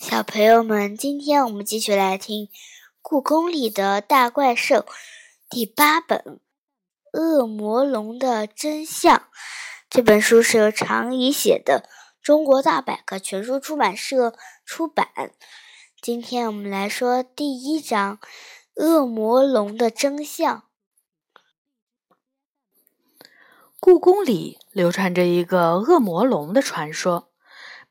小朋友们，今天我们继续来听《故宫里的大怪兽》第八本《恶魔龙的真相》。这本书是由常怡写的，中国大百科全书出版社出版。今天我们来说第一章《恶魔龙的真相》。故宫里流传着一个恶魔龙的传说。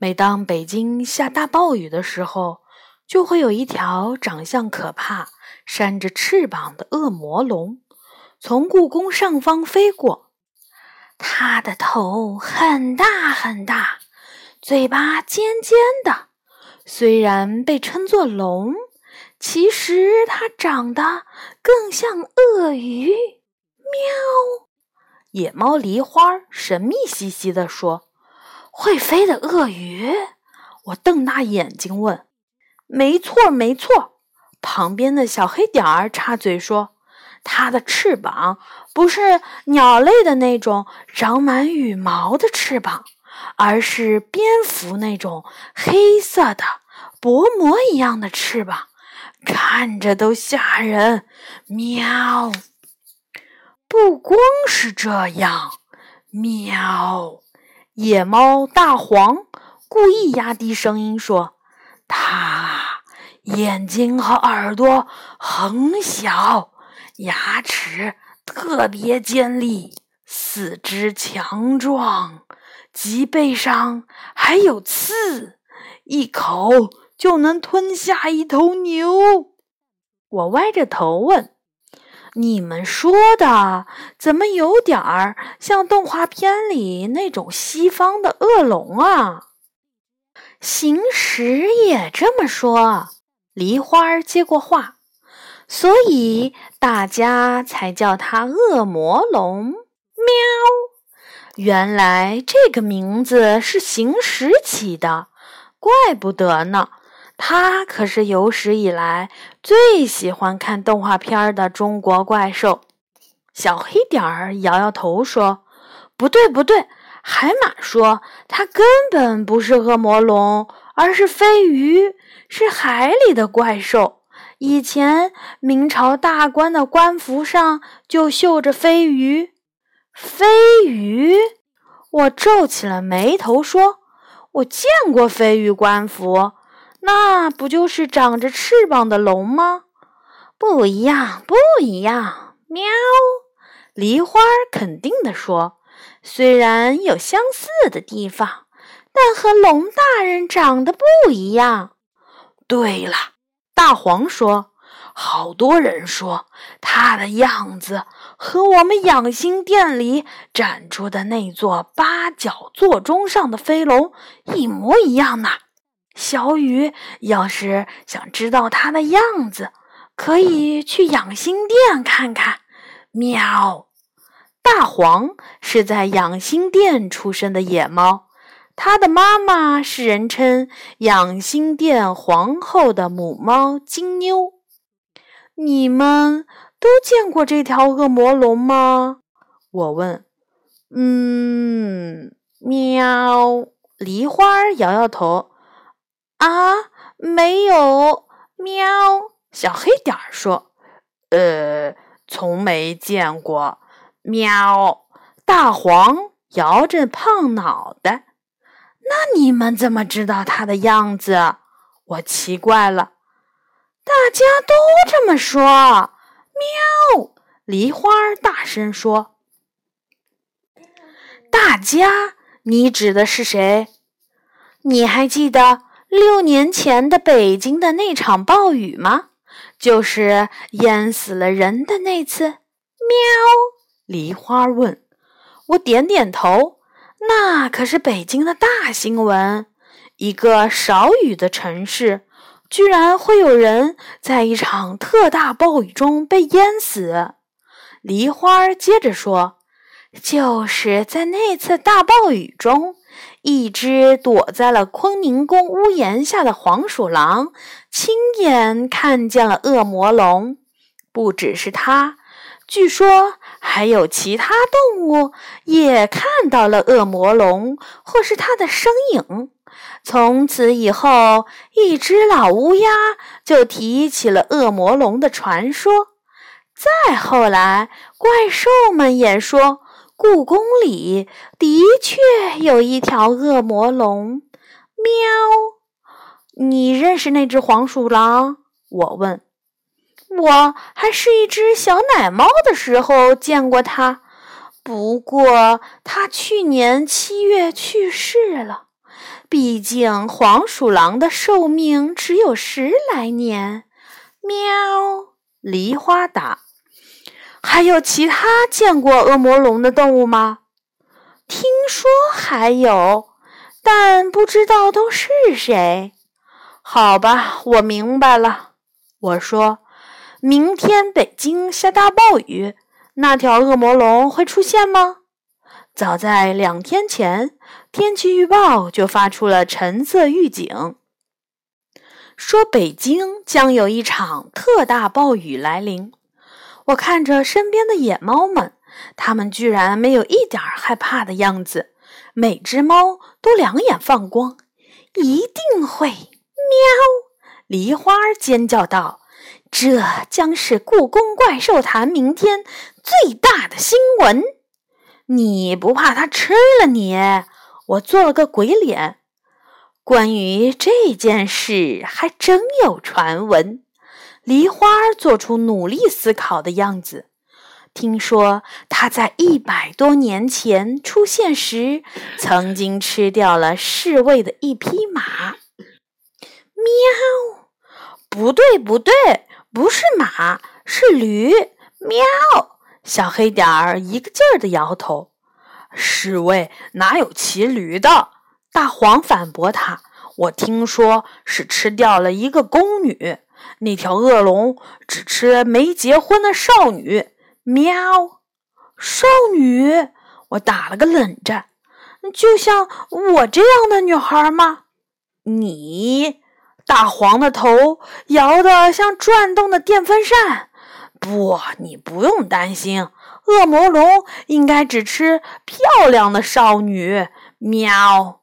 每当北京下大暴雨的时候，就会有一条长相可怕、扇着翅膀的恶魔龙从故宫上方飞过。它的头很大很大，嘴巴尖尖的。虽然被称作龙，其实它长得更像鳄鱼。喵！野猫梨花神秘兮兮地说。会飞的鳄鱼，我瞪大眼睛问：“没错，没错。”旁边的小黑点儿插嘴说：“它的翅膀不是鸟类的那种长满羽毛的翅膀，而是蝙蝠那种黑色的薄膜一样的翅膀，看着都吓人。”喵！不光是这样，喵。野猫大黄故意压低声音说：“它眼睛和耳朵很小，牙齿特别尖利，四肢强壮，脊背上还有刺，一口就能吞下一头牛。”我歪着头问。你们说的怎么有点儿像动画片里那种西方的恶龙啊？行时也这么说。梨花接过话，所以大家才叫它恶魔龙。喵！原来这个名字是行时起的，怪不得呢。他可是有史以来最喜欢看动画片的中国怪兽。小黑点儿摇摇头说：“不对，不对。”海马说：“它根本不是恶魔龙，而是飞鱼，是海里的怪兽。以前明朝大官的官服上就绣着飞鱼。”飞鱼？我皱起了眉头说：“我见过飞鱼官服。”那不就是长着翅膀的龙吗？不一样，不一样。喵！梨花肯定地说：“虽然有相似的地方，但和龙大人长得不一样。”对了，大黄说：“好多人说他的样子和我们养心殿里展出的那座八角座钟上的飞龙一模一样呢。”小雨要是想知道它的样子，可以去养心殿看看。喵！大黄是在养心殿出生的野猫，它的妈妈是人称养心殿皇后的母猫金妞。你们都见过这条恶魔龙吗？我问。嗯，喵！梨花摇摇头。啊，没有！喵，小黑点儿说：“呃，从没见过。”喵，大黄摇着胖脑袋。那你们怎么知道它的样子？我奇怪了。大家都这么说。喵，梨花大声说：“大家，你指的是谁？你还记得？”六年前的北京的那场暴雨吗？就是淹死了人的那次。喵，梨花问。我点点头。那可是北京的大新闻。一个少雨的城市，居然会有人在一场特大暴雨中被淹死。梨花接着说：“就是在那次大暴雨中。”一只躲在了坤宁宫屋檐下的黄鼠狼，亲眼看见了恶魔龙。不只是它，据说还有其他动物也看到了恶魔龙，或是它的身影。从此以后，一只老乌鸦就提起了恶魔龙的传说。再后来，怪兽们也说，故宫里的确有一条恶魔龙。喵，你认识那只黄鼠狼？我问。我还是一只小奶猫的时候见过它，不过它去年七月去世了。毕竟黄鼠狼的寿命只有十来年。喵，梨花答。还有其他见过恶魔龙的动物吗？听说还有，但不知道都是谁。好吧，我明白了。我说。明天北京下大暴雨，那条恶魔龙会出现吗？早在两天前，天气预报就发出了橙色预警，说北京将有一场特大暴雨来临。我看着身边的野猫们，它们居然没有一点害怕的样子，每只猫都两眼放光，一定会！喵！梨花尖叫道。这将是故宫怪兽坛明天最大的新闻。你不怕它吃了你？我做了个鬼脸。关于这件事，还真有传闻。梨花做出努力思考的样子。听说它在一百多年前出现时，曾经吃掉了侍卫的一匹马。喵！不对，不对。不是马，是驴。喵！小黑点儿一个劲儿的摇头。侍卫哪有骑驴的？大黄反驳他。我听说是吃掉了一个宫女。那条恶龙只吃没结婚的少女。喵！少女？我打了个冷战。就像我这样的女孩吗？你？大黄的头摇得像转动的电风扇。不，你不用担心，恶魔龙应该只吃漂亮的少女。喵。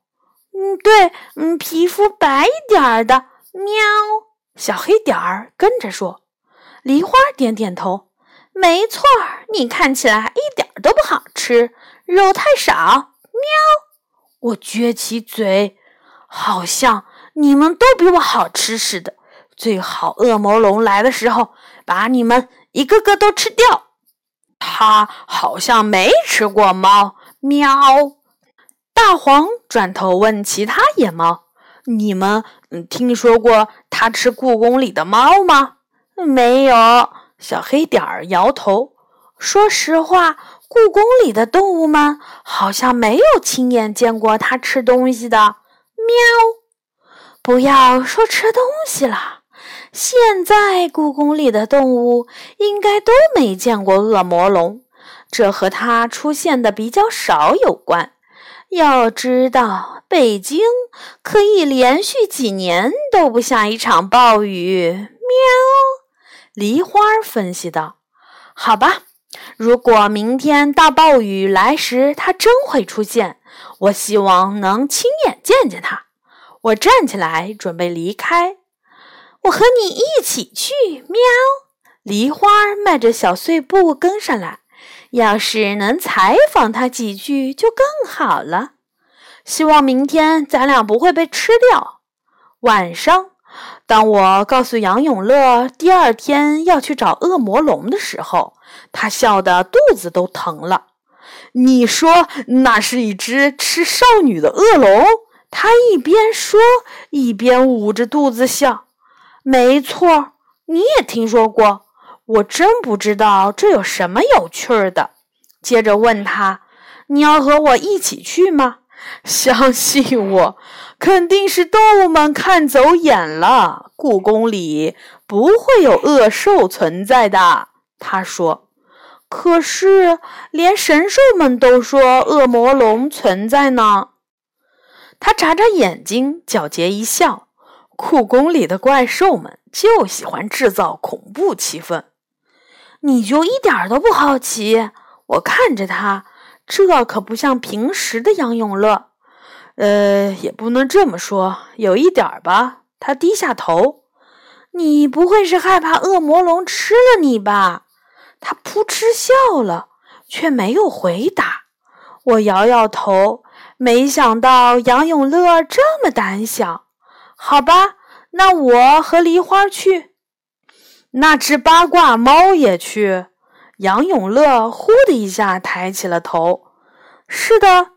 嗯，对，嗯，皮肤白一点的。喵。小黑点儿跟着说。梨花点点头。没错，你看起来一点都不好吃，肉太少。喵。我撅起嘴，好像。你们都比我好吃似的，最好恶魔龙来的时候把你们一个个都吃掉。他好像没吃过猫。喵！大黄转头问其他野猫：“你们嗯听说过他吃故宫里的猫吗？”没有。小黑点儿摇头。说实话，故宫里的动物们好像没有亲眼见过它吃东西的。喵。不要说吃东西了，现在故宫里的动物应该都没见过恶魔龙，这和它出现的比较少有关。要知道，北京可以连续几年都不下一场暴雨。喵，梨花分析道：“好吧，如果明天大暴雨来时它真会出现，我希望能亲眼见见它。”我站起来，准备离开。我和你一起去。喵！梨花迈着小碎步跟上来。要是能采访他几句就更好了。希望明天咱俩不会被吃掉。晚上，当我告诉杨永乐第二天要去找恶魔龙的时候，他笑得肚子都疼了。你说那是一只吃少女的恶龙？他一边说，一边捂着肚子笑。没错，你也听说过。我真不知道这有什么有趣的。接着问他：“你要和我一起去吗？” 相信我，肯定是动物们看走眼了。故宫里不会有恶兽存在的。他说：“可是连神兽们都说恶魔龙存在呢。”他眨眨眼睛，狡黠一笑：“故宫里的怪兽们就喜欢制造恐怖气氛。你就一点都不好奇？”我看着他，这可不像平时的杨永乐。呃，也不能这么说，有一点儿吧。他低下头。你不会是害怕恶魔龙吃了你吧？他扑哧笑了，却没有回答。我摇摇头，没想到杨永乐这么胆小。好吧，那我和梨花去。那只八卦猫也去。杨永乐呼的一下抬起了头。是的，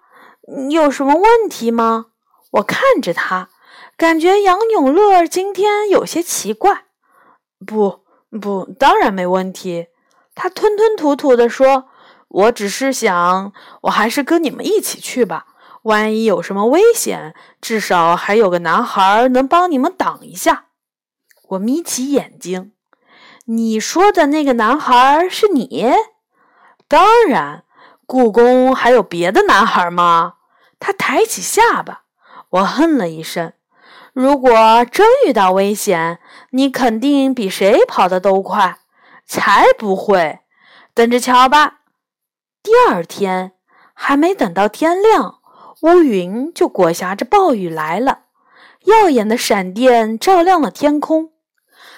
有什么问题吗？我看着他，感觉杨永乐今天有些奇怪。不，不，当然没问题。他吞吞吐吐地说。我只是想，我还是跟你们一起去吧。万一有什么危险，至少还有个男孩能帮你们挡一下。我眯起眼睛，你说的那个男孩是你？当然，故宫还有别的男孩吗？他抬起下巴。我哼了一声。如果真遇到危险，你肯定比谁跑得都快。才不会，等着瞧吧。第二天还没等到天亮，乌云就裹挟着暴雨来了。耀眼的闪电照亮了天空，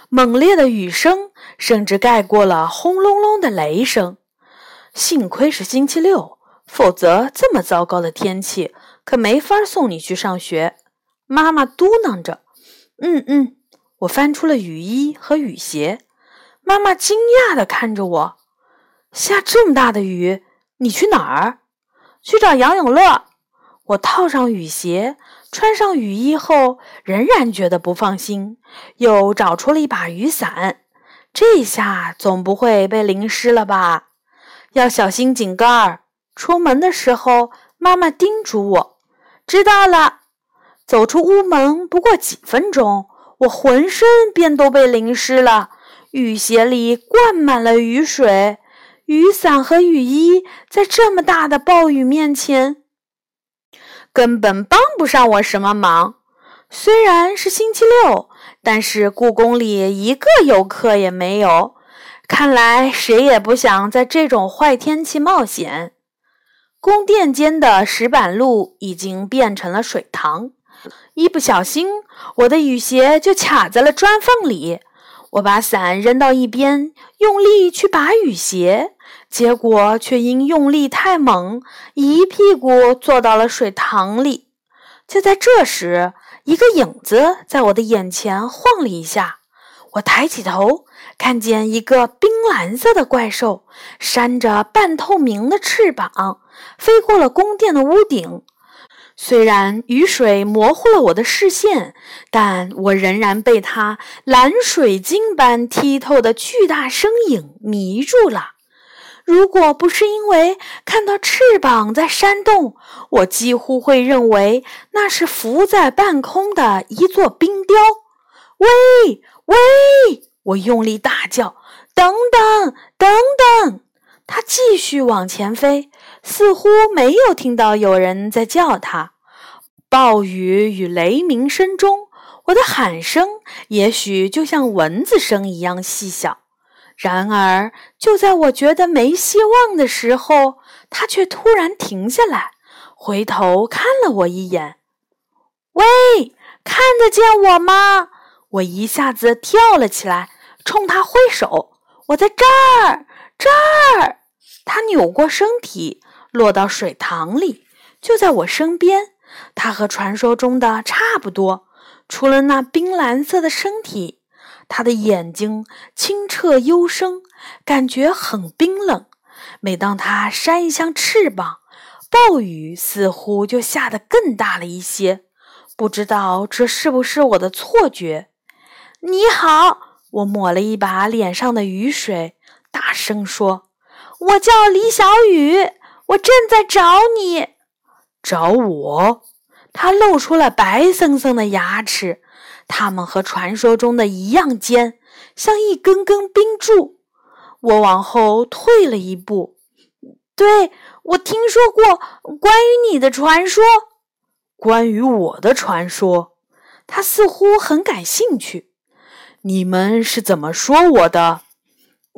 猛烈的雨声甚至盖过了轰隆隆的雷声。幸亏是星期六，否则这么糟糕的天气可没法送你去上学。妈妈嘟囔着：“嗯嗯。”我翻出了雨衣和雨鞋。妈妈惊讶地看着我：“下这么大的雨？”你去哪儿？去找杨永乐。我套上雨鞋，穿上雨衣后，仍然觉得不放心，又找出了一把雨伞。这下总不会被淋湿了吧？要小心井盖儿。出门的时候，妈妈叮嘱我：“知道了。”走出屋门不过几分钟，我浑身便都被淋湿了，雨鞋里灌满了雨水。雨伞和雨衣在这么大的暴雨面前，根本帮不上我什么忙。虽然是星期六，但是故宫里一个游客也没有。看来谁也不想在这种坏天气冒险。宫殿间的石板路已经变成了水塘，一不小心，我的雨鞋就卡在了砖缝里。我把伞扔到一边，用力去拔雨鞋。结果却因用力太猛，一屁股坐到了水塘里。就在这时，一个影子在我的眼前晃了一下。我抬起头，看见一个冰蓝色的怪兽，扇着半透明的翅膀，飞过了宫殿的屋顶。虽然雨水模糊了我的视线，但我仍然被它蓝水晶般剔透的巨大身影迷住了。如果不是因为看到翅膀在扇动，我几乎会认为那是浮在半空的一座冰雕。喂喂！我用力大叫：“等等等等！”它继续往前飞，似乎没有听到有人在叫它。暴雨与雷鸣声中，我的喊声也许就像蚊子声一样细小。然而，就在我觉得没希望的时候，他却突然停下来，回头看了我一眼。“喂，看得见我吗？”我一下子跳了起来，冲他挥手：“我在这儿，这儿！”他扭过身体，落到水塘里，就在我身边。他和传说中的差不多，除了那冰蓝色的身体。他的眼睛清澈幽深，感觉很冰冷。每当他扇一下翅膀，暴雨似乎就下得更大了一些。不知道这是不是我的错觉？你好，我抹了一把脸上的雨水，大声说：“我叫李小雨，我正在找你。”找我？他露出了白森森的牙齿。它们和传说中的一样尖，像一根根冰柱。我往后退了一步。对，我听说过关于你的传说。关于我的传说，他似乎很感兴趣。你们是怎么说我的？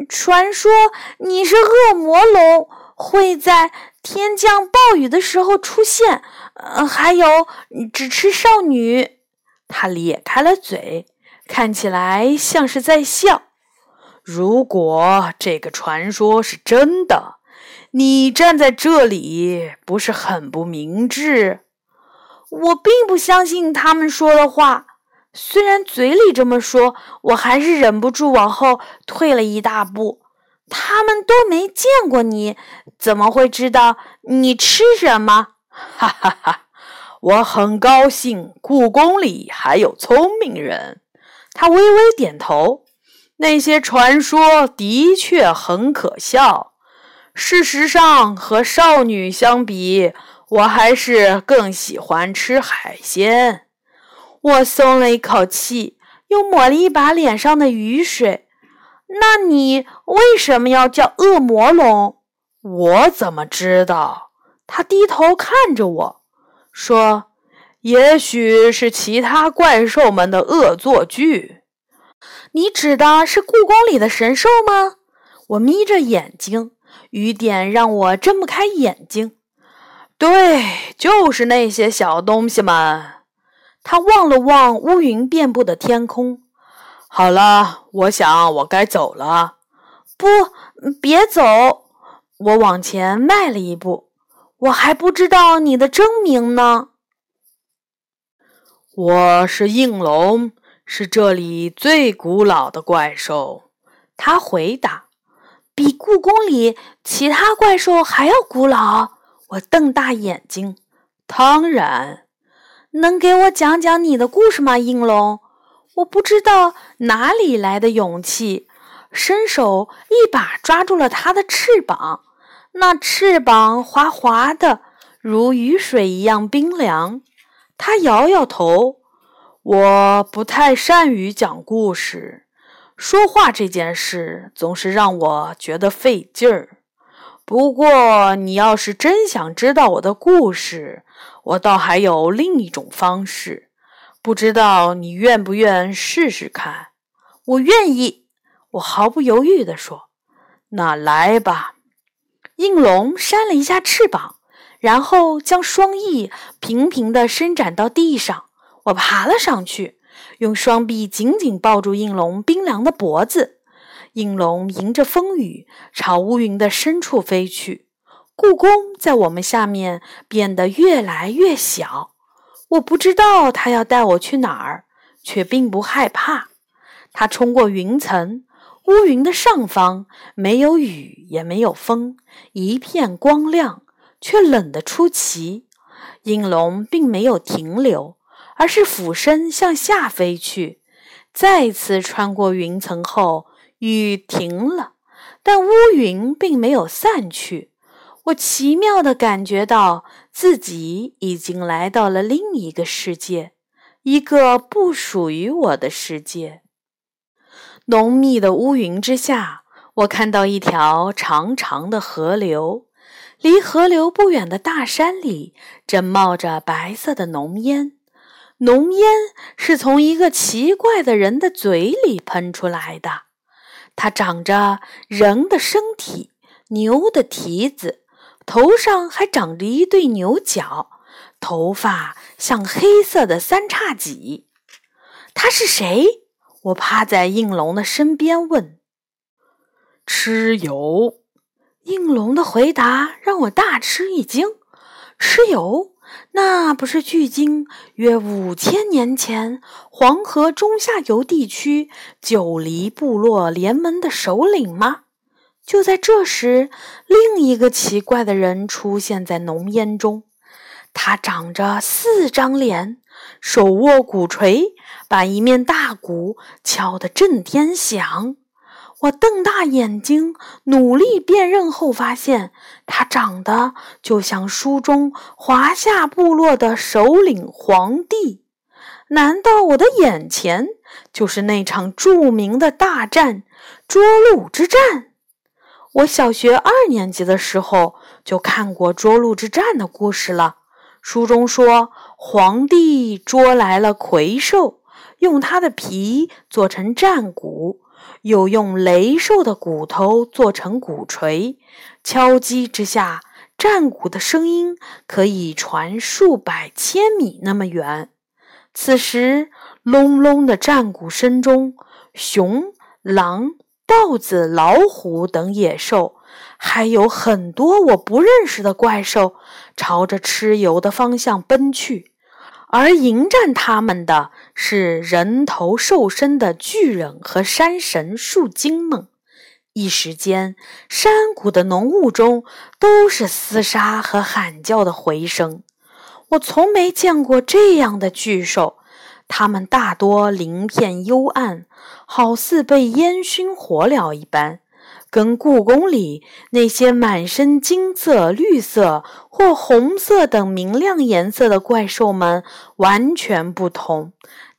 传说你是恶魔龙，会在天降暴雨的时候出现。呃，还有只吃少女。他咧开了嘴，看起来像是在笑。如果这个传说是真的，你站在这里不是很不明智？我并不相信他们说的话，虽然嘴里这么说，我还是忍不住往后退了一大步。他们都没见过你，怎么会知道你吃什么？哈哈哈！我很高兴，故宫里还有聪明人。他微微点头。那些传说的确很可笑。事实上，和少女相比，我还是更喜欢吃海鲜。我松了一口气，又抹了一把脸上的雨水。那你为什么要叫恶魔龙？我怎么知道？他低头看着我说：“也许是其他怪兽们的恶作剧。”你指的是故宫里的神兽吗？我眯着眼睛，雨点让我睁不开眼睛。对，就是那些小东西们。他望了望乌云遍布的天空。好了，我想我该走了。不，别走！我往前迈了一步。我还不知道你的真名呢。我是应龙。是这里最古老的怪兽，他回答：“比故宫里其他怪兽还要古老。”我瞪大眼睛：“当然，能给我讲讲你的故事吗，应龙？”我不知道哪里来的勇气，伸手一把抓住了他的翅膀。那翅膀滑滑的，如雨水一样冰凉。他摇摇头。我不太善于讲故事，说话这件事总是让我觉得费劲儿。不过，你要是真想知道我的故事，我倒还有另一种方式，不知道你愿不愿试试看？我愿意，我毫不犹豫地说：“那来吧。”应龙扇了一下翅膀，然后将双翼平平地伸展到地上。我爬了上去，用双臂紧紧抱住应龙冰凉的脖子。应龙迎着风雨朝乌云的深处飞去。故宫在我们下面变得越来越小。我不知道他要带我去哪儿，却并不害怕。他冲过云层，乌云的上方没有雨，也没有风，一片光亮，却冷得出奇。应龙并没有停留。而是俯身向下飞去，再次穿过云层后，雨停了，但乌云并没有散去。我奇妙地感觉到自己已经来到了另一个世界，一个不属于我的世界。浓密的乌云之下，我看到一条长长的河流，离河流不远的大山里正冒着白色的浓烟。浓烟是从一个奇怪的人的嘴里喷出来的。他长着人的身体，牛的蹄子，头上还长着一对牛角，头发像黑色的三叉戟。他是谁？我趴在应龙的身边问。蚩尤。应龙的回答让我大吃一惊。蚩尤。那不是距今约五千年前黄河中下游地区九黎部落联盟的首领吗？就在这时，另一个奇怪的人出现在浓烟中。他长着四张脸，手握鼓槌，把一面大鼓敲得震天响。我瞪大眼睛，努力辨认后，发现他长得就像书中华夏部落的首领皇帝。难道我的眼前就是那场著名的大战——涿鹿之战？我小学二年级的时候就看过涿鹿之战的故事了。书中说，皇帝捉来了魁兽。用它的皮做成战鼓，又用雷兽的骨头做成鼓槌，敲击之下，战鼓的声音可以传数百千米那么远。此时，隆隆的战鼓声中，熊、狼、豹子、老虎等野兽，还有很多我不认识的怪兽，朝着蚩尤的方向奔去。而迎战他们的是人头兽身的巨人和山神树精们。一时间，山谷的浓雾中都是厮杀和喊叫的回声。我从没见过这样的巨兽，它们大多鳞片幽暗，好似被烟熏火燎一般。跟故宫里那些满身金色、绿色或红色等明亮颜色的怪兽们完全不同。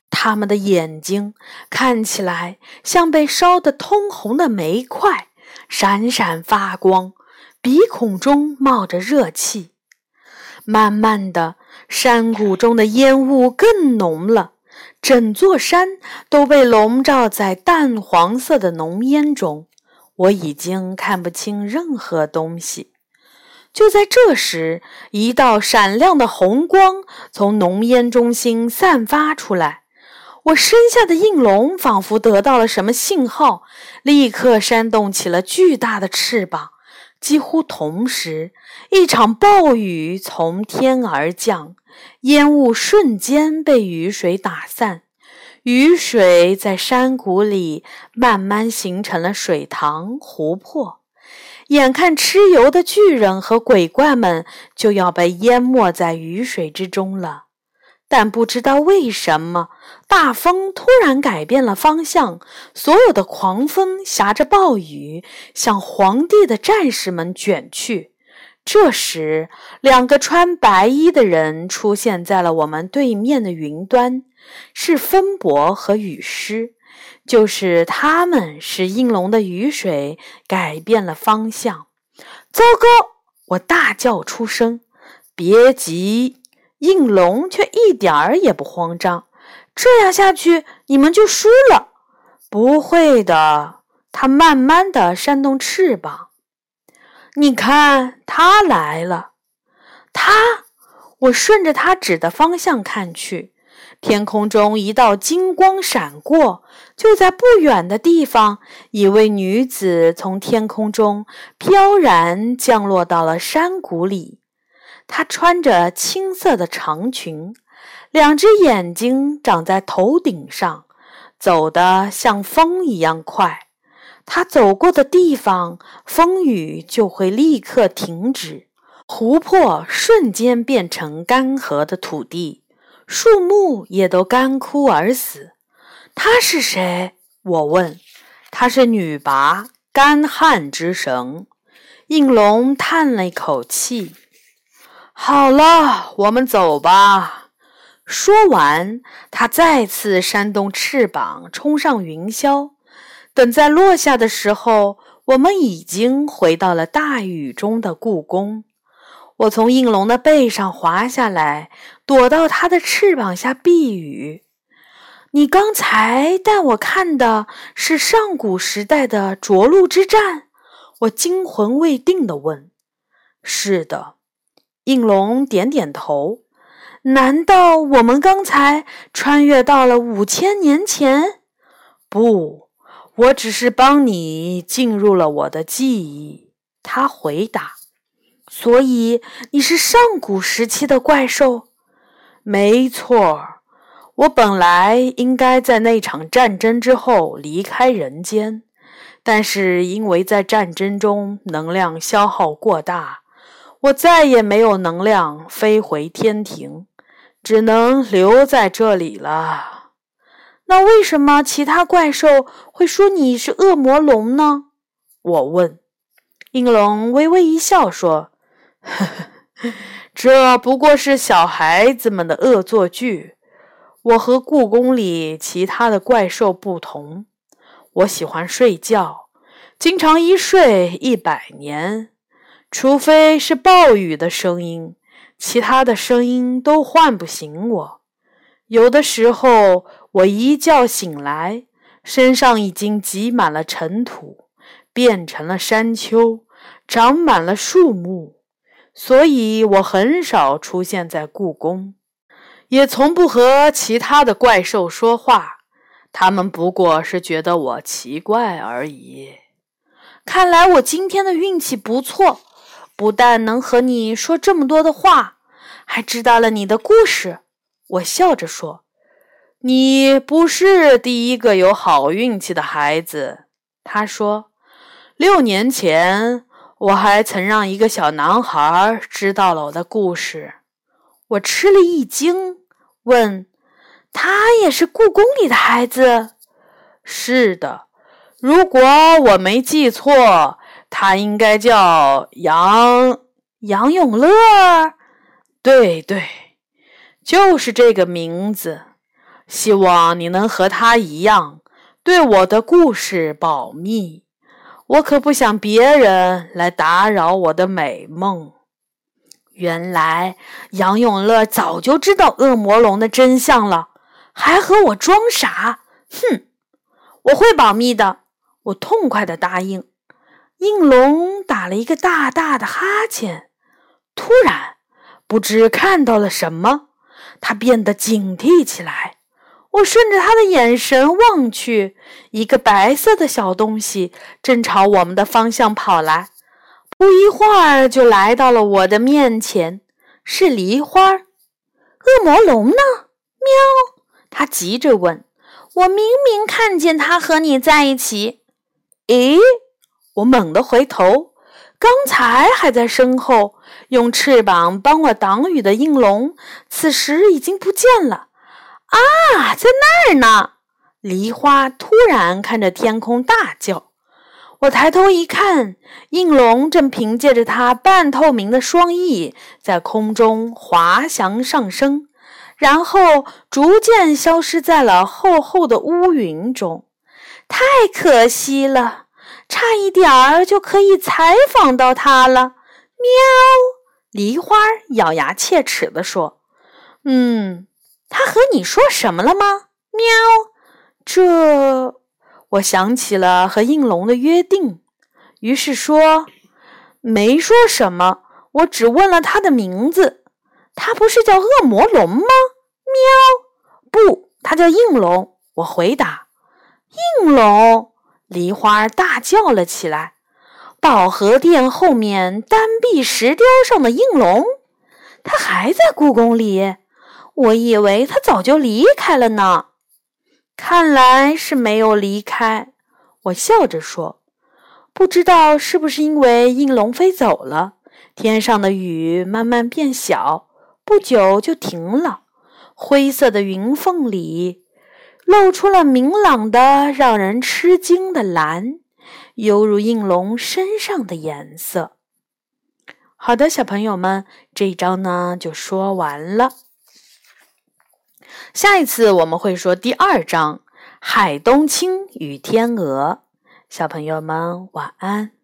它们的眼睛看起来像被烧得通红的煤块，闪闪发光；鼻孔中冒着热气。慢慢的，山谷中的烟雾更浓了，整座山都被笼罩在淡黄色的浓烟中。我已经看不清任何东西。就在这时，一道闪亮的红光从浓烟中心散发出来。我身下的应龙仿佛得到了什么信号，立刻扇动起了巨大的翅膀。几乎同时，一场暴雨从天而降，烟雾瞬间被雨水打散。雨水在山谷里慢慢形成了水塘、湖泊，眼看蚩尤的巨人和鬼怪们就要被淹没在雨水之中了。但不知道为什么，大风突然改变了方向，所有的狂风挟着暴雨向皇帝的战士们卷去。这时，两个穿白衣的人出现在了我们对面的云端。是风伯和雨师，就是他们使应龙的雨水改变了方向。糟糕！我大叫出声。别急，应龙却一点儿也不慌张。这样下去，你们就输了。不会的，他慢慢的扇动翅膀。你看，他来了。他，我顺着他指的方向看去。天空中一道金光闪过，就在不远的地方，一位女子从天空中飘然降落到了山谷里。她穿着青色的长裙，两只眼睛长在头顶上，走得像风一样快。她走过的地方，风雨就会立刻停止，湖泊瞬间变成干涸的土地。树木也都干枯而死。他是谁？我问。他是女魃，干旱之神。应龙叹了一口气。好了，我们走吧。说完，他再次扇动翅膀，冲上云霄。等在落下的时候，我们已经回到了大雨中的故宫。我从应龙的背上滑下来，躲到它的翅膀下避雨。你刚才带我看的是上古时代的涿鹿之战？我惊魂未定地问。是的，应龙点点头。难道我们刚才穿越到了五千年前？不，我只是帮你进入了我的记忆。他回答。所以你是上古时期的怪兽，没错。我本来应该在那场战争之后离开人间，但是因为在战争中能量消耗过大，我再也没有能量飞回天庭，只能留在这里了。那为什么其他怪兽会说你是恶魔龙呢？我问。应龙微微一笑说。呵呵，这不过是小孩子们的恶作剧。我和故宫里其他的怪兽不同，我喜欢睡觉，经常一睡一百年。除非是暴雨的声音，其他的声音都唤不醒我。有的时候，我一觉醒来，身上已经积满了尘土，变成了山丘，长满了树木，所以我很少出现在故宫，也从不和其他的怪兽说话。他们不过是觉得我奇怪而已。看来我今天的运气不错，不但能和你说这么多的话，还知道了你的故事。我笑着说：“你不是第一个有好运气的孩子。”他说：“六年前，我还曾让一个小男孩知道了我的故事。”我吃了一惊，问。他也是故宫里的孩子，是的。如果我没记错，他应该叫杨杨永乐。对对，就是这个名字。希望你能和他一样，对我的故事保密。我可不想别人来打扰我的美梦。原来杨永乐早就知道恶魔龙的真相了。还和我装傻？哼！我会保密的。我痛快的答应。应龙打了一个大大的哈欠，突然不知看到了什么，他变得警惕起来。我顺着他的眼神望去，一个白色的小东西正朝我们的方向跑来，不一会儿就来到了我的面前。是梨花。恶魔龙呢？喵！他急着问：“我明明看见他和你在一起。”诶，我猛地回头，刚才还在身后用翅膀帮我挡雨的应龙，此时已经不见了。啊，在那儿呢！梨花突然看着天空大叫。我抬头一看，应龙正凭借着它半透明的双翼，在空中滑翔上升。然后逐渐消失在了厚厚的乌云中，太可惜了，差一点儿就可以采访到它了。喵！梨花咬牙切齿地说：“嗯，他和你说什么了吗？”喵！这，我想起了和应龙的约定，于是说：“没说什么，我只问了他的名字。”他不是叫恶魔龙吗？喵！不，他叫应龙。我回答。应龙！梨花大叫了起来。宝和殿后面丹壁石雕上的应龙，他还在故宫里。我以为他早就离开了呢。看来是没有离开。我笑着说。不知道是不是因为应龙飞走了，天上的雨慢慢变小。不久就停了，灰色的云缝里露出了明朗的、让人吃惊的蓝，犹如应龙身上的颜色。好的，小朋友们，这一章呢就说完了。下一次我们会说第二章《海东青与天鹅》。小朋友们晚安。